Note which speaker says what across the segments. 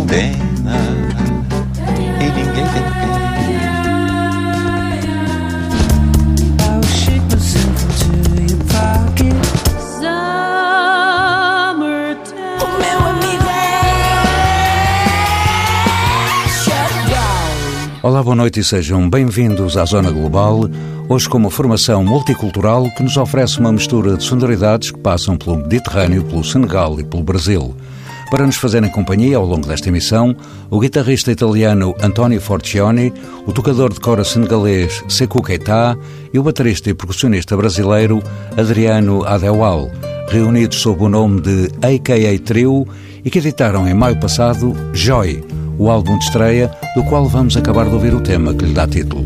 Speaker 1: Condena e ninguém tem
Speaker 2: I'll shake myself into your pocket.
Speaker 3: Olá, boa noite e sejam bem-vindos à Zona Global, hoje com uma formação multicultural que nos oferece uma mistura de sonoridades que passam pelo Mediterrâneo, pelo Senegal e pelo Brasil. Para nos fazerem companhia ao longo desta emissão, o guitarrista italiano Antonio Forcioni, o tocador de cora senegalês Sekou Keita e o baterista e percussionista brasileiro Adriano Adewal, reunidos sob o nome de AKA Trio e que editaram em maio passado Joy, o álbum de estreia do qual vamos acabar de ouvir o tema que lhe dá título.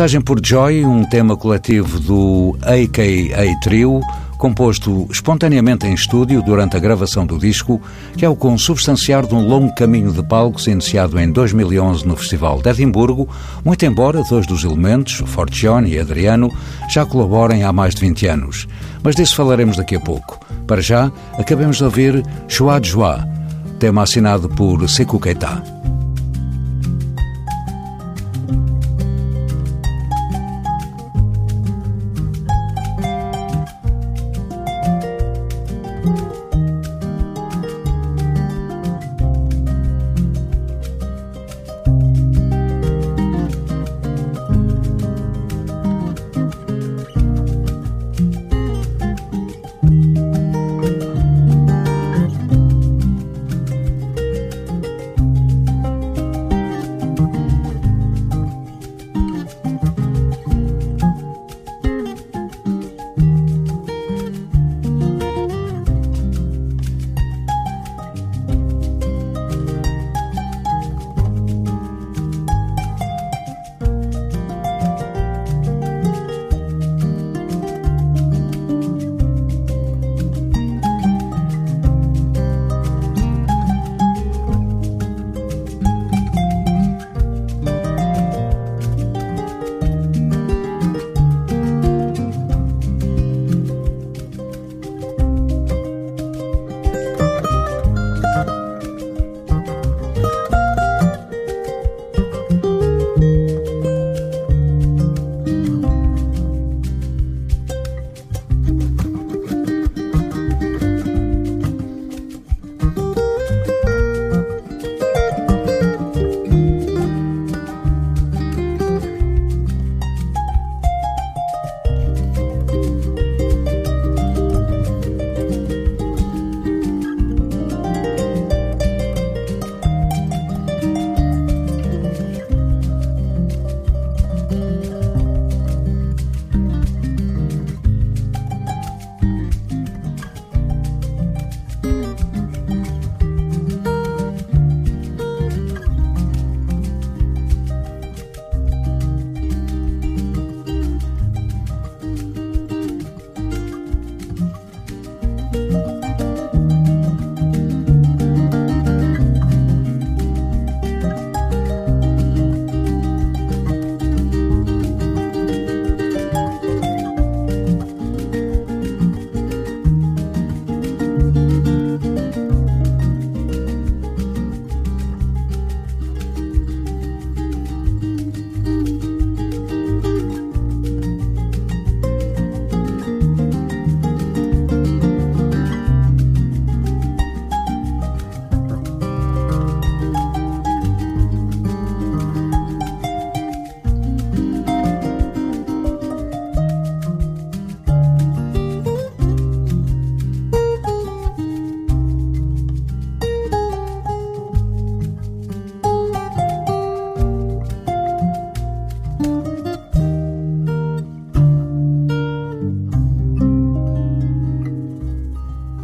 Speaker 3: Passagem por Joy, um tema coletivo do AKA Trio, composto espontaneamente em estúdio durante a gravação do disco, que é o consubstanciar de um longo caminho de palcos iniciado em 2011 no Festival de Edimburgo, muito embora dois dos elementos, Fortione e Adriano, já colaborem há mais de 20 anos. Mas disso falaremos daqui a pouco. Para já, acabemos de ouvir de Joie, tema assinado por Sekou Keita.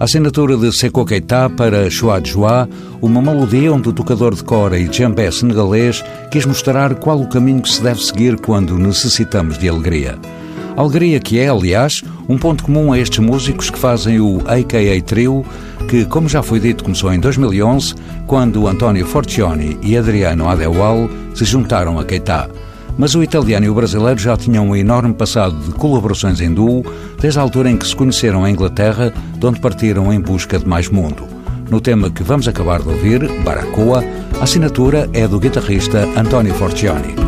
Speaker 3: Assinatura de Sekou Keita para Chua Joa, uma melodia onde o tocador de cora e djembé senegalês quis mostrar qual o caminho que se deve seguir quando necessitamos de alegria. Alegria que é, aliás, um ponto comum a estes músicos que fazem o AKA Trio, que, como já foi dito, começou em 2011, quando António Forcioni e Adriano Adewal se juntaram a Keita. Mas o italiano e o brasileiro já tinham um enorme passado de colaborações em duo, desde a altura em que se conheceram em Inglaterra, de onde partiram em busca de mais mundo. No tema que vamos acabar de ouvir, Baracoa, a assinatura é do guitarrista Antonio Forcioni.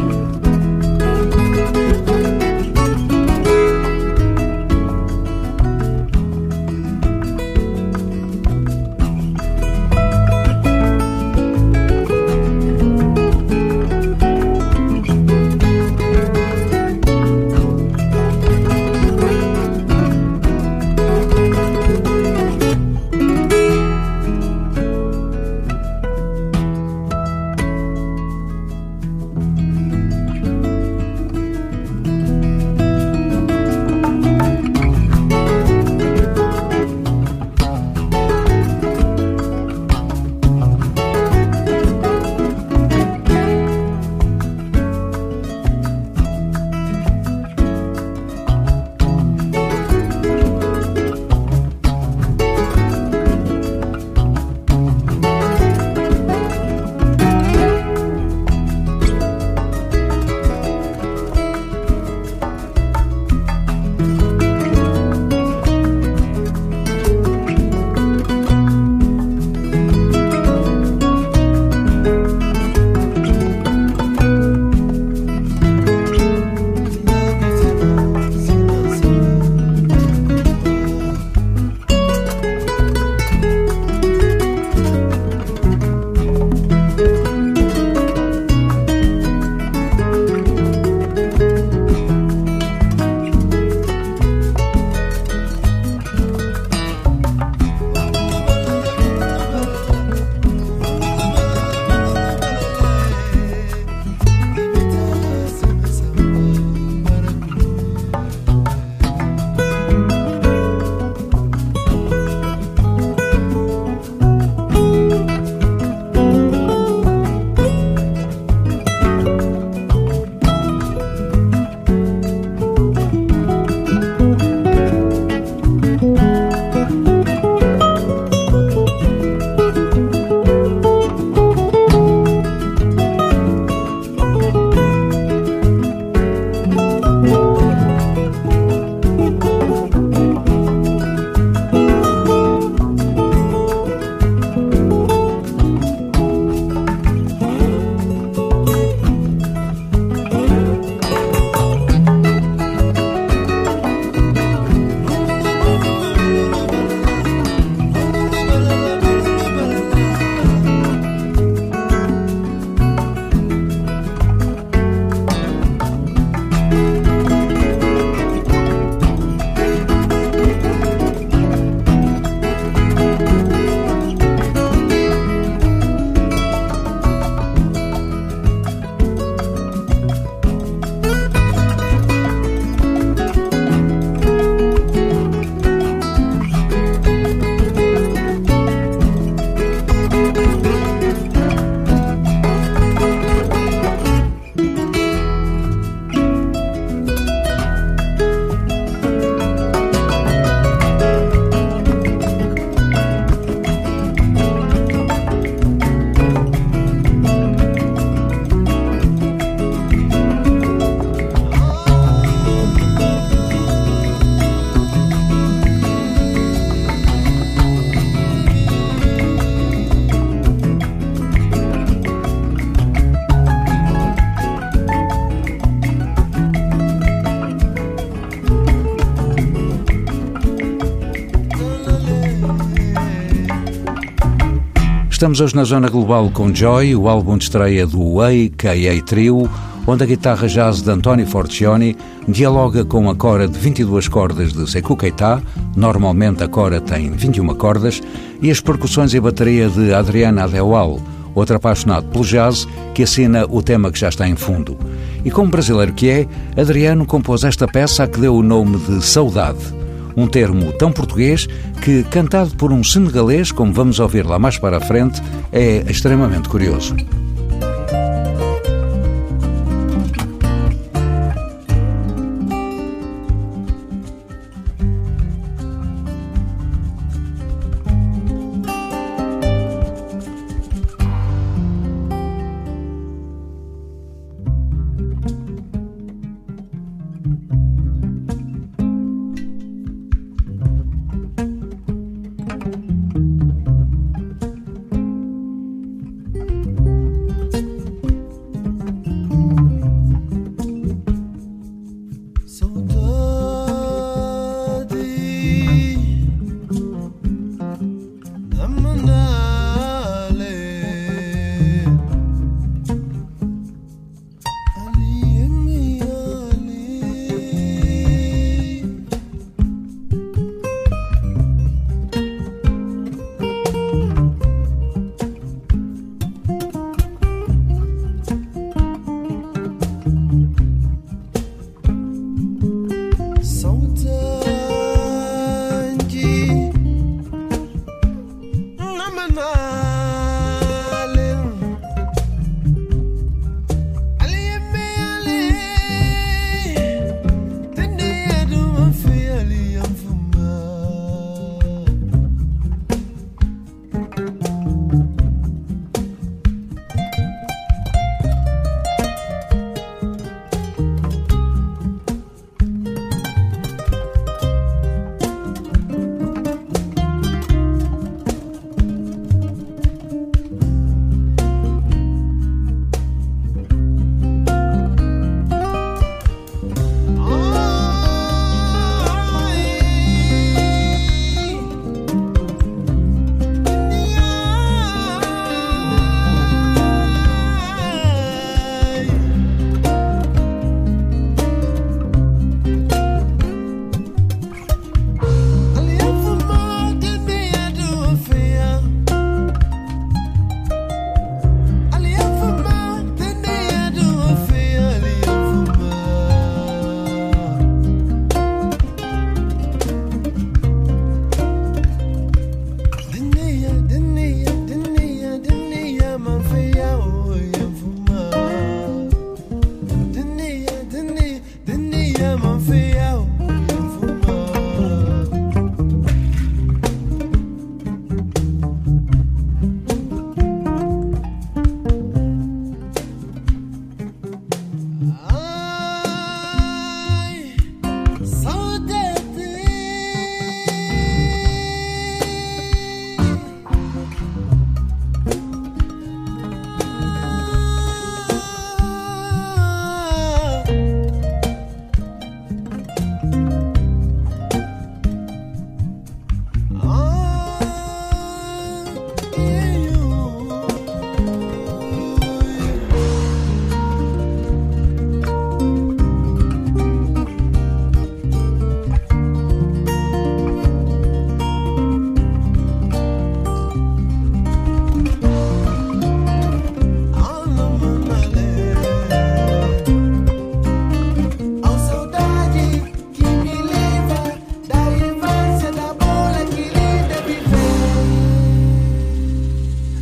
Speaker 4: Estamos hoje na Zona Global com Joy, o álbum de estreia do AKA Trio, onde a guitarra jazz de António Forcioni dialoga com a cora de 22 cordas de Sekou Keita, normalmente a cora tem 21 cordas, e as percussões e bateria de Adriana Adewal, outro apaixonado pelo jazz, que assina o tema que já está em fundo. E como brasileiro que é, Adriano compôs esta peça a que deu o nome de Saudade um termo tão português que, cantado por um senegalês, como vamos ouvir lá mais para a frente, é extremamente curioso.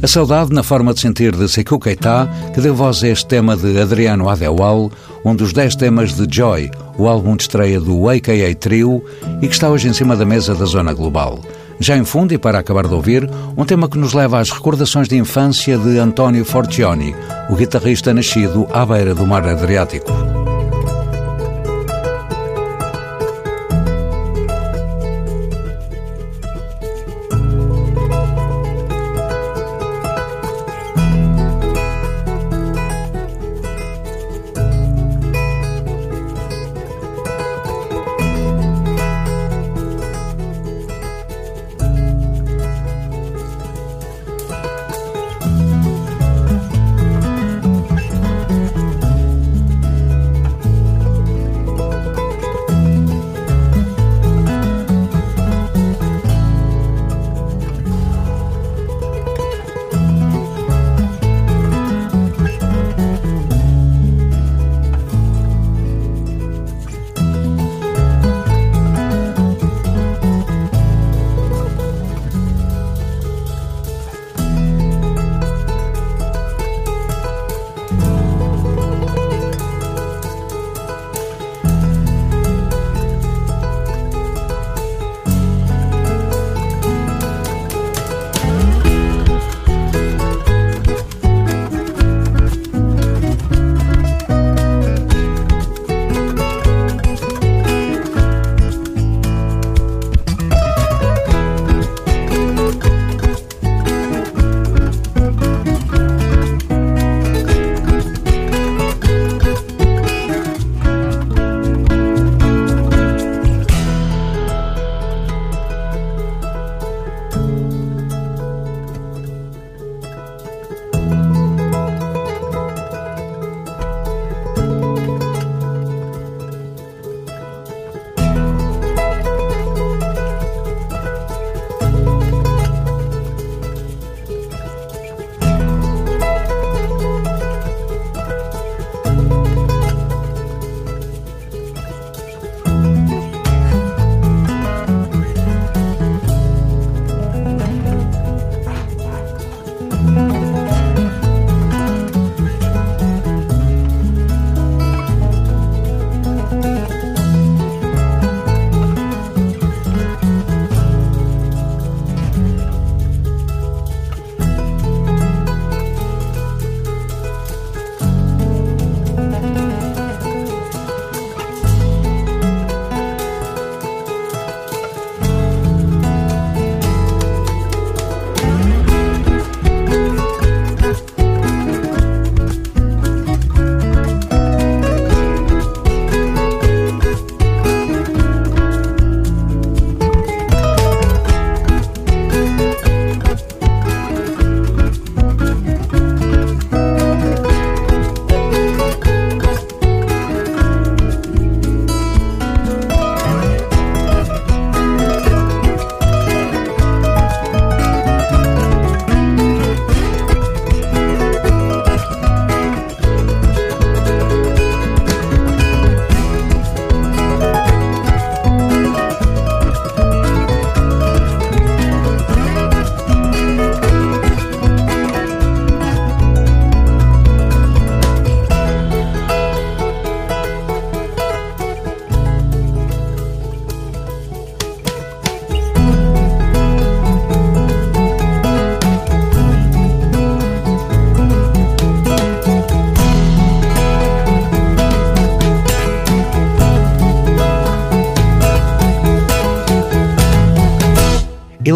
Speaker 4: A saudade na forma de sentir de Sekou Keita, que deu voz a este tema de Adriano Adewal, um dos 10 temas de Joy, o álbum de estreia do AKA Trio e que está hoje em cima da mesa da Zona Global. Já em fundo, e para acabar de ouvir, um tema que nos leva às recordações de infância de António Forcioni, o guitarrista nascido à beira do mar Adriático.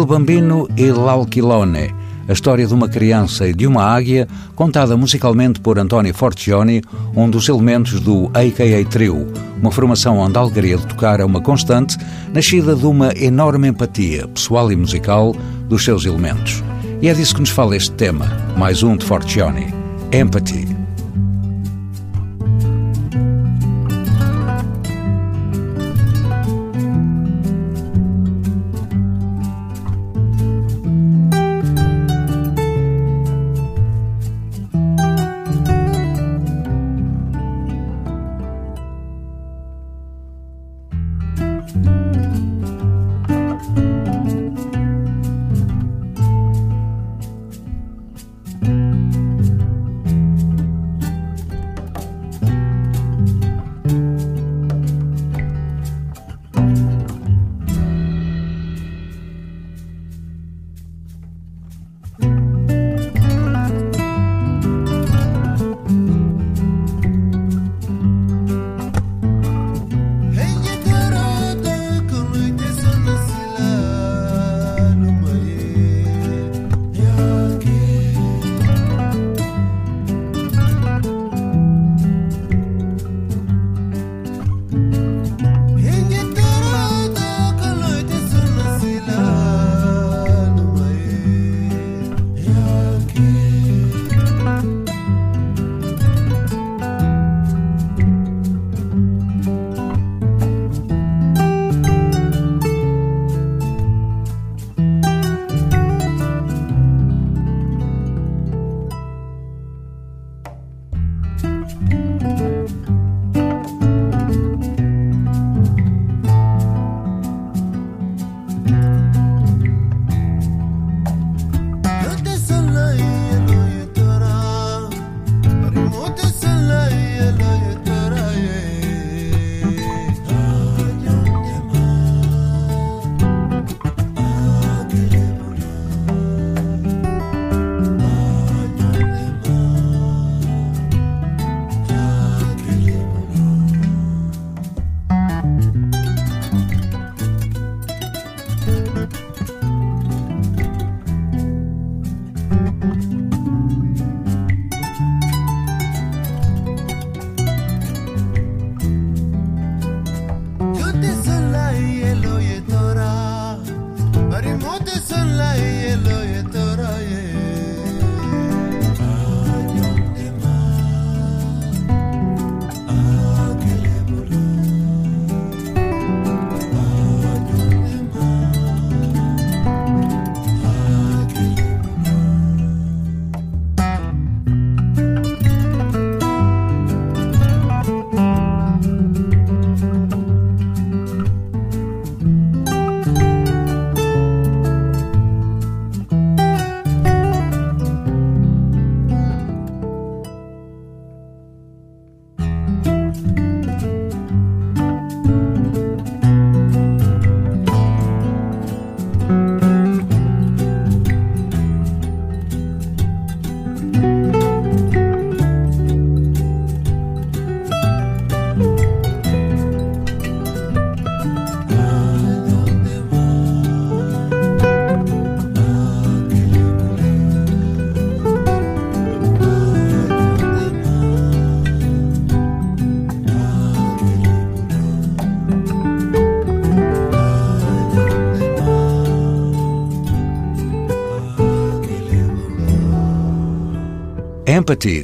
Speaker 4: Il Bambino e l'Alquilone, a história de uma criança e de uma águia, contada musicalmente por António Forcioni, um dos elementos do AKA Trio, uma formação onde a alegria de tocar é uma constante, nascida de uma enorme empatia, pessoal e musical, dos seus elementos. E é disso que nos fala este tema, mais um de Forcioni, Empathy.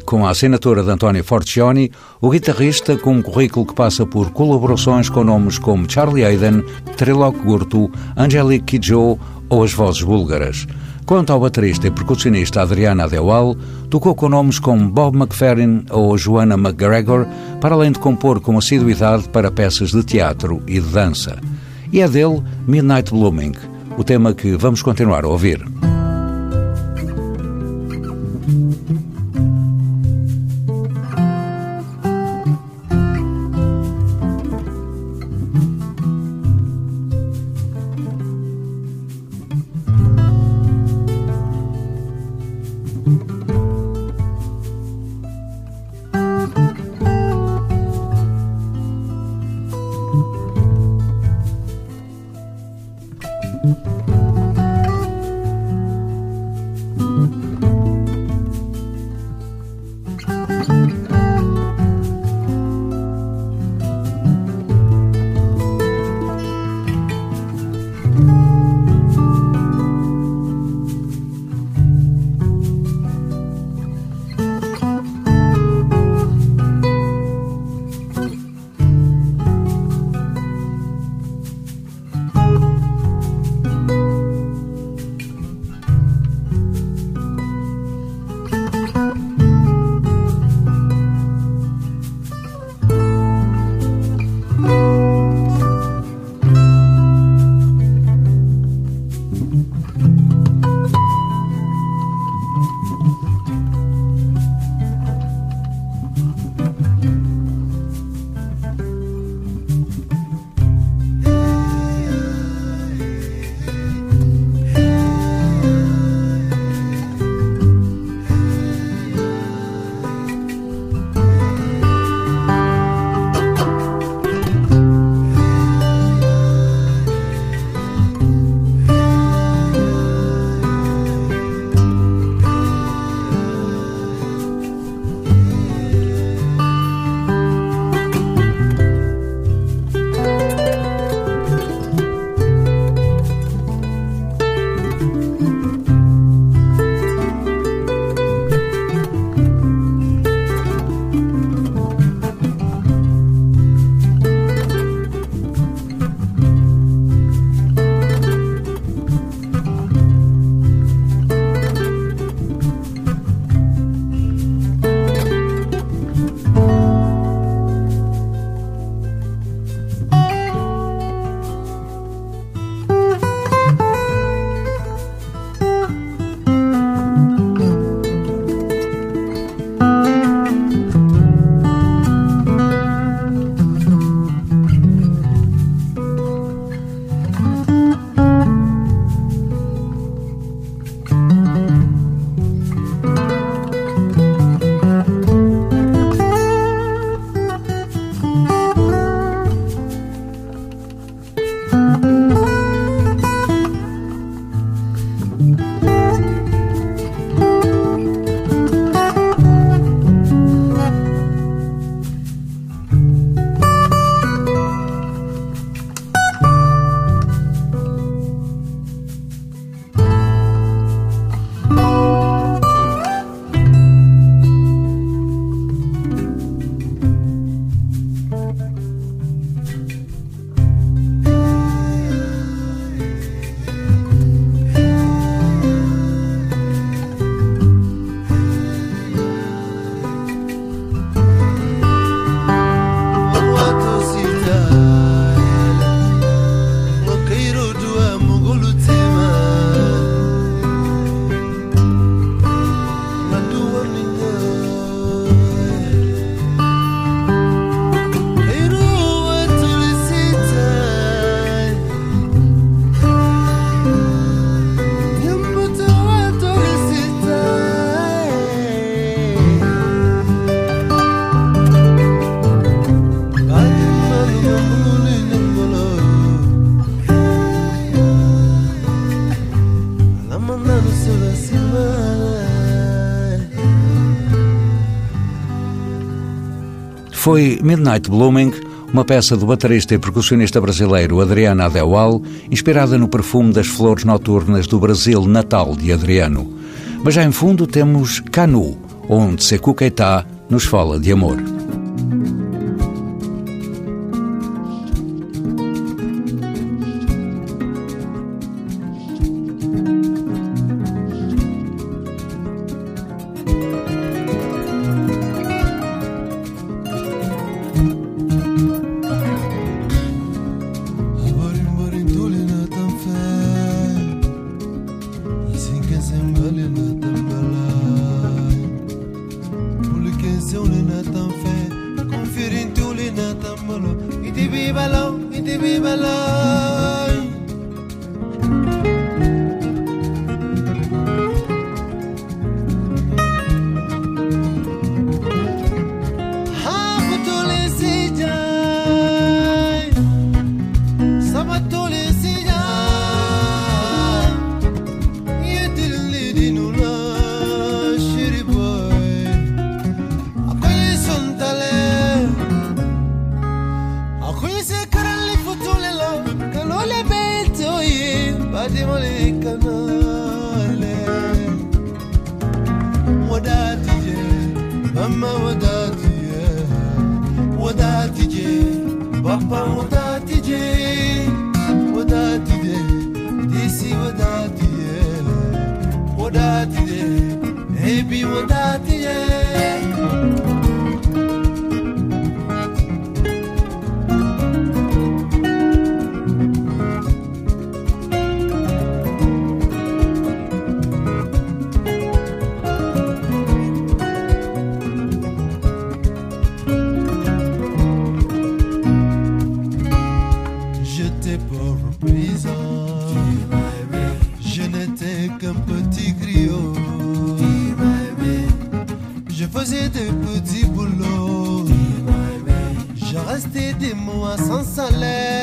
Speaker 4: Com a assinatura de António Forcioni, o guitarrista com um currículo que passa por colaborações com nomes como Charlie Hayden, Trilok Gurtu, Angelique Kidjo ou as vozes búlgaras. Quanto ao baterista e percussionista Adriana Adewal, tocou com nomes como Bob McFerrin ou Joanna McGregor, para além de compor com assiduidade para peças de teatro e de dança. E é dele Midnight Blooming, o tema que vamos continuar a ouvir. Foi Midnight Blooming, uma peça do baterista e percussionista brasileiro Adriano Adewal, inspirada no perfume das flores noturnas do Brasil natal de Adriano. Mas já em fundo temos Canu, onde Sekou Keita nos fala de amor. sans salaire.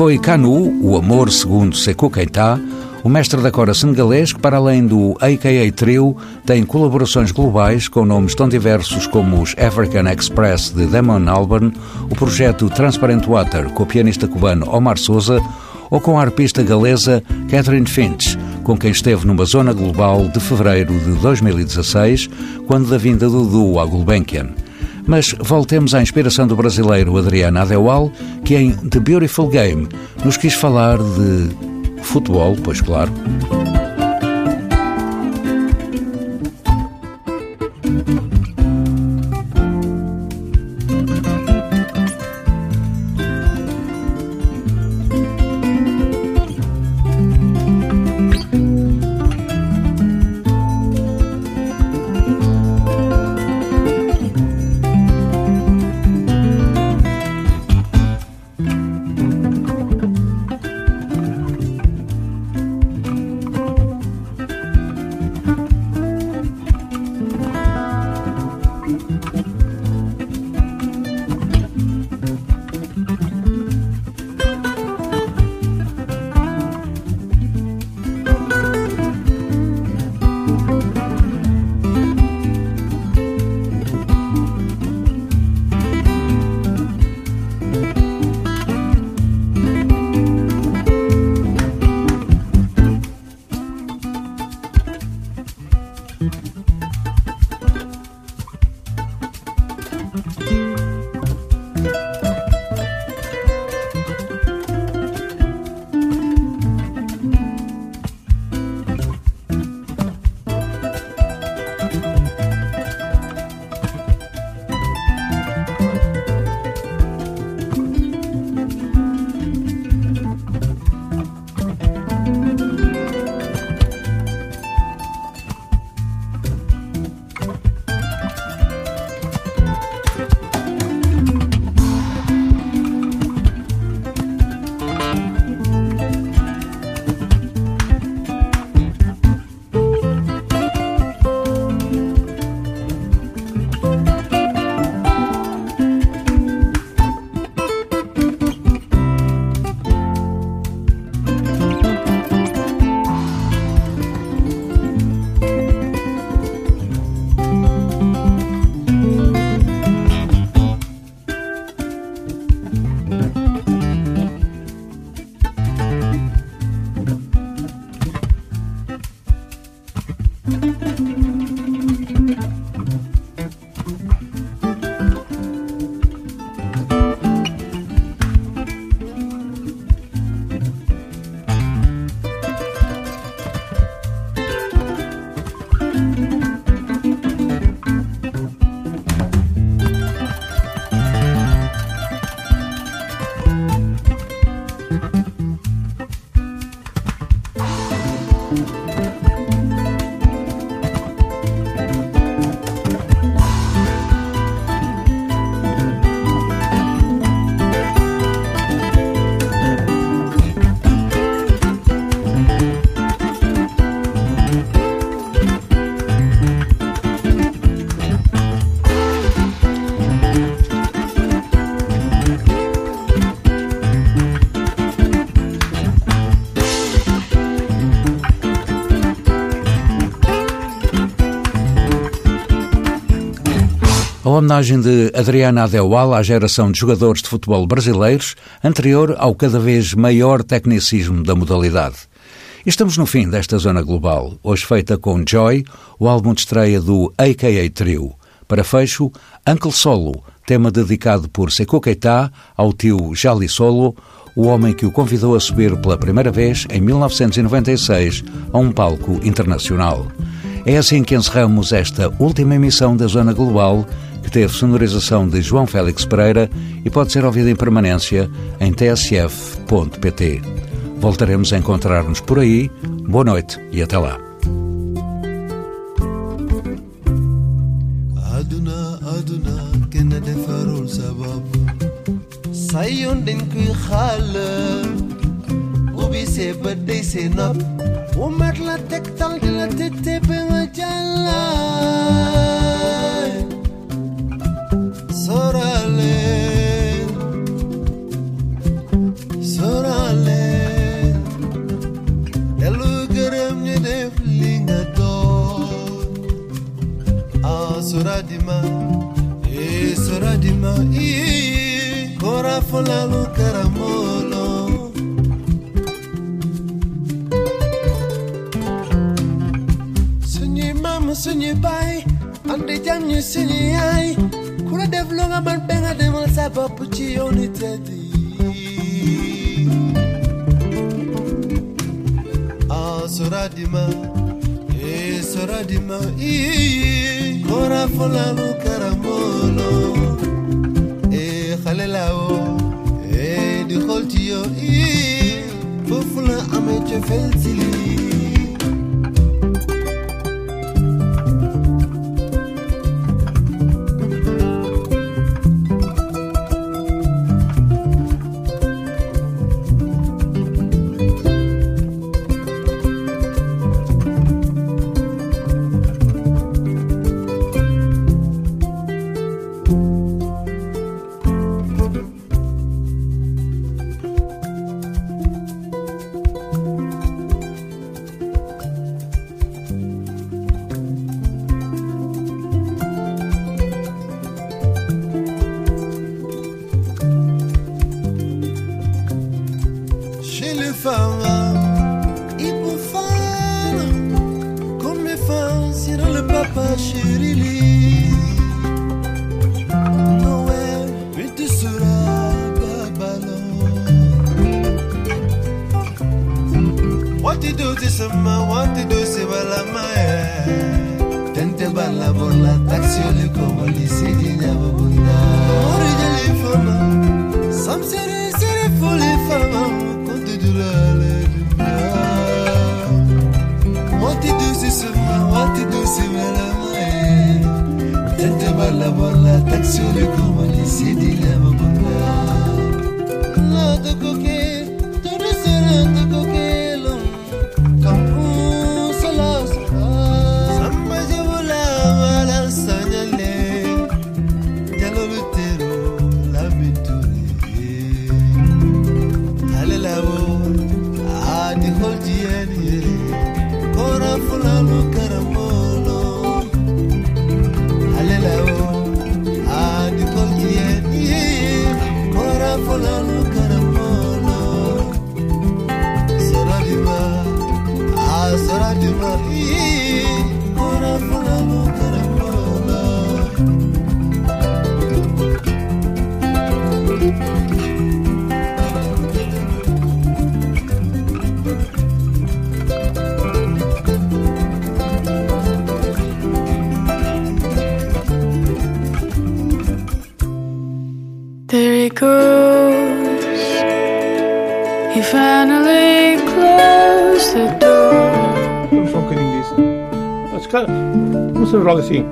Speaker 4: Foi Canu, o amor segundo Sekou Keita, o mestre da cora senegalês que, para além do AKA Trio, tem colaborações globais com nomes tão diversos como os African Express de Damon Albarn, o projeto Transparent Water com o pianista cubano Omar Souza ou com a arpista galesa Catherine Finch, com quem esteve numa zona global de fevereiro de 2016, quando da vinda do duo à Gulbenkian. Mas voltemos à inspiração do brasileiro Adriano Adewal, que em The Beautiful Game nos quis falar de futebol, pois claro.
Speaker 3: Homenagem de Adriana Adeual à geração de jogadores de futebol brasileiros, anterior ao cada vez maior tecnicismo da modalidade. Estamos no fim desta zona global, hoje feita com Joy, o álbum de estreia do AKA Trio. Para fecho, Uncle Solo, tema dedicado por Sekou Keita ao tio Jali Solo, o homem que o convidou a subir pela primeira vez em 1996 a um palco internacional. É assim que encerramos esta última emissão da Zona Global, que teve sonorização de João Félix Pereira e pode ser ouvida em permanência em tsf.pt. Voltaremos a encontrar-nos por aí. Boa noite e até lá.
Speaker 4: aduna aduna kenn defarul sabab say yoon dañ koy xaal ubbi see bët day see nopp womat la tegtal di la tette ba nga jàllaay sorale. Sorale. Dellu gërëm ñu def li nga doon Ah, Soradima, eh, Soradima, bai, ande longa man de mon sa bopp ci yooni ah sora dima eh sora dima kora folalu karamolo eh xale la wo eh di xol ci yo ii foofu
Speaker 5: se joga assim.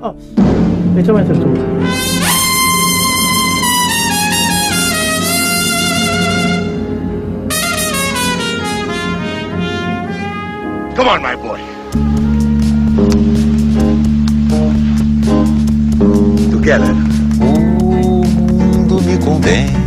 Speaker 5: Ah, então entras tu.
Speaker 6: Come on, my boy. Together.
Speaker 1: O mundo me condena